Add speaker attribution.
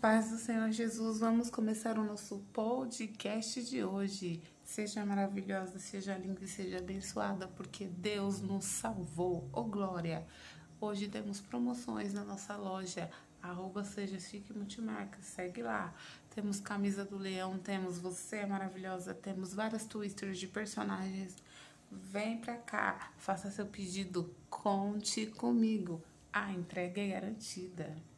Speaker 1: paz do Senhor Jesus, vamos começar o nosso podcast de hoje. Seja maravilhosa, seja linda e seja abençoada, porque Deus nos salvou. Oh glória! Hoje temos promoções na nossa loja, arroba seja chique multimarcas, segue lá. Temos camisa do leão, temos você é maravilhosa, temos várias twisters de personagens. Vem pra cá, faça seu pedido, conte comigo. A entrega é garantida.